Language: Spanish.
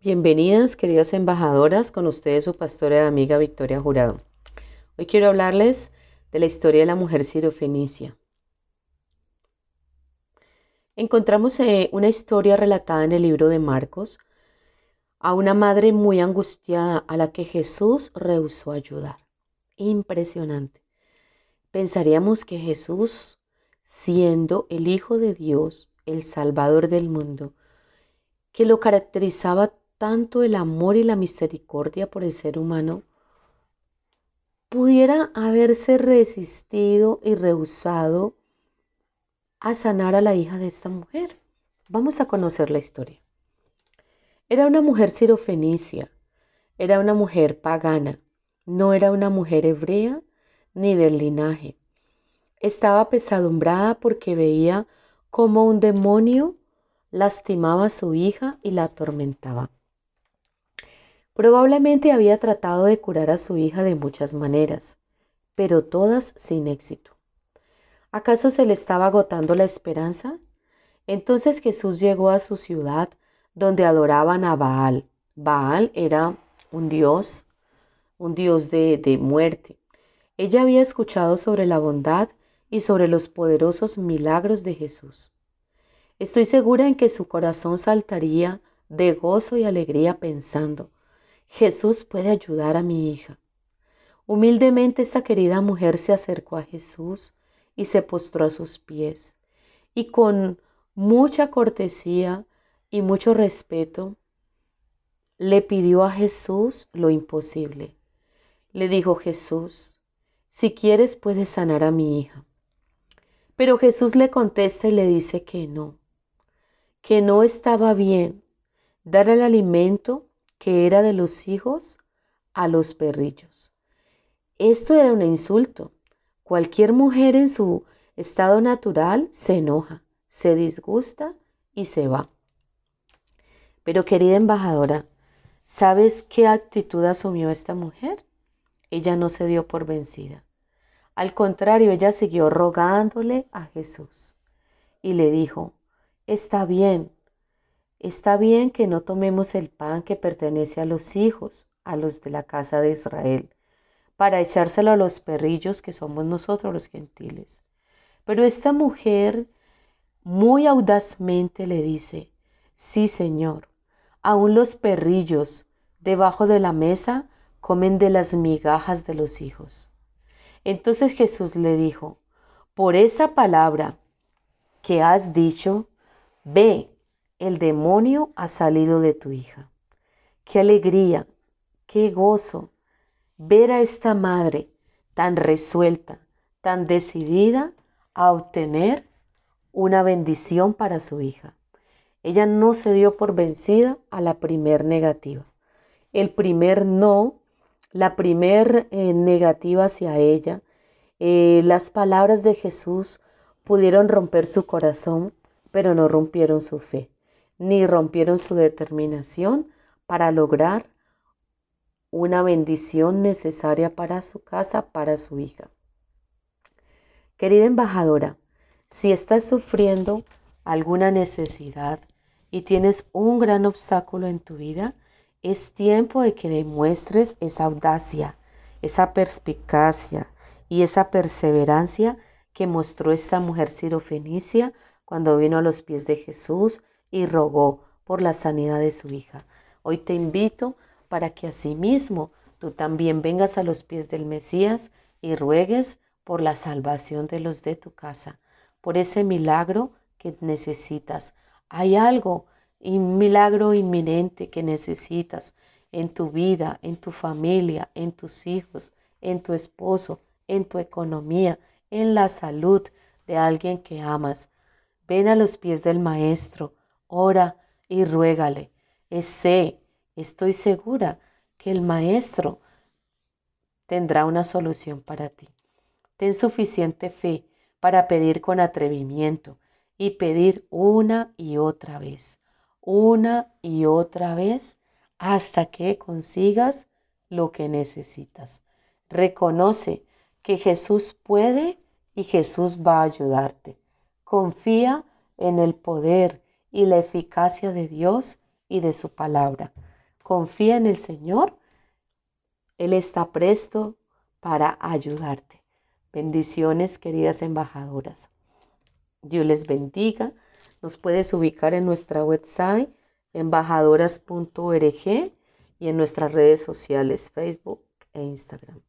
Bienvenidas, queridas embajadoras, con ustedes su pastora y amiga Victoria Jurado. Hoy quiero hablarles de la historia de la mujer sirofenicia. Encontramos eh, una historia relatada en el libro de Marcos a una madre muy angustiada a la que Jesús rehusó ayudar. Impresionante. Pensaríamos que Jesús, siendo el Hijo de Dios, el Salvador del mundo, que lo caracterizaba tanto el amor y la misericordia por el ser humano, pudiera haberse resistido y rehusado a sanar a la hija de esta mujer. Vamos a conocer la historia. Era una mujer sirofenicia, era una mujer pagana, no era una mujer hebrea ni del linaje. Estaba pesadumbrada porque veía cómo un demonio lastimaba a su hija y la atormentaba. Probablemente había tratado de curar a su hija de muchas maneras, pero todas sin éxito. ¿Acaso se le estaba agotando la esperanza? Entonces Jesús llegó a su ciudad donde adoraban a Baal. Baal era un dios, un dios de, de muerte. Ella había escuchado sobre la bondad y sobre los poderosos milagros de Jesús. Estoy segura en que su corazón saltaría de gozo y alegría pensando, Jesús puede ayudar a mi hija. Humildemente esta querida mujer se acercó a Jesús y se postró a sus pies y con mucha cortesía y mucho respeto le pidió a Jesús lo imposible. Le dijo Jesús, si quieres puedes sanar a mi hija. Pero Jesús le contesta y le dice que no, que no estaba bien dar el alimento que era de los hijos a los perrillos. Esto era un insulto. Cualquier mujer en su estado natural se enoja, se disgusta y se va. Pero querida embajadora, ¿sabes qué actitud asumió esta mujer? Ella no se dio por vencida. Al contrario, ella siguió rogándole a Jesús y le dijo, está bien, Está bien que no tomemos el pan que pertenece a los hijos, a los de la casa de Israel, para echárselo a los perrillos que somos nosotros los gentiles. Pero esta mujer muy audazmente le dice, sí Señor, aún los perrillos debajo de la mesa comen de las migajas de los hijos. Entonces Jesús le dijo, por esa palabra que has dicho, ve el demonio ha salido de tu hija. Qué alegría, qué gozo ver a esta madre tan resuelta, tan decidida a obtener una bendición para su hija. Ella no se dio por vencida a la primer negativa. El primer no, la primer eh, negativa hacia ella, eh, las palabras de Jesús pudieron romper su corazón, pero no rompieron su fe ni rompieron su determinación para lograr una bendición necesaria para su casa, para su hija. Querida embajadora, si estás sufriendo alguna necesidad y tienes un gran obstáculo en tu vida, es tiempo de que demuestres esa audacia, esa perspicacia y esa perseverancia que mostró esta mujer sirofenicia cuando vino a los pies de Jesús y rogó por la sanidad de su hija. Hoy te invito para que asimismo tú también vengas a los pies del Mesías y ruegues por la salvación de los de tu casa, por ese milagro que necesitas. Hay algo, un milagro inminente que necesitas en tu vida, en tu familia, en tus hijos, en tu esposo, en tu economía, en la salud de alguien que amas. Ven a los pies del Maestro, ora y ruégale. Sé, estoy segura que el Maestro tendrá una solución para ti. Ten suficiente fe para pedir con atrevimiento y pedir una y otra vez, una y otra vez hasta que consigas lo que necesitas. Reconoce que Jesús puede y Jesús va a ayudarte. Confía en el poder y la eficacia de Dios y de su palabra. Confía en el Señor. Él está presto para ayudarte. Bendiciones, queridas embajadoras. Dios les bendiga. Nos puedes ubicar en nuestra website embajadoras.org y en nuestras redes sociales Facebook e Instagram.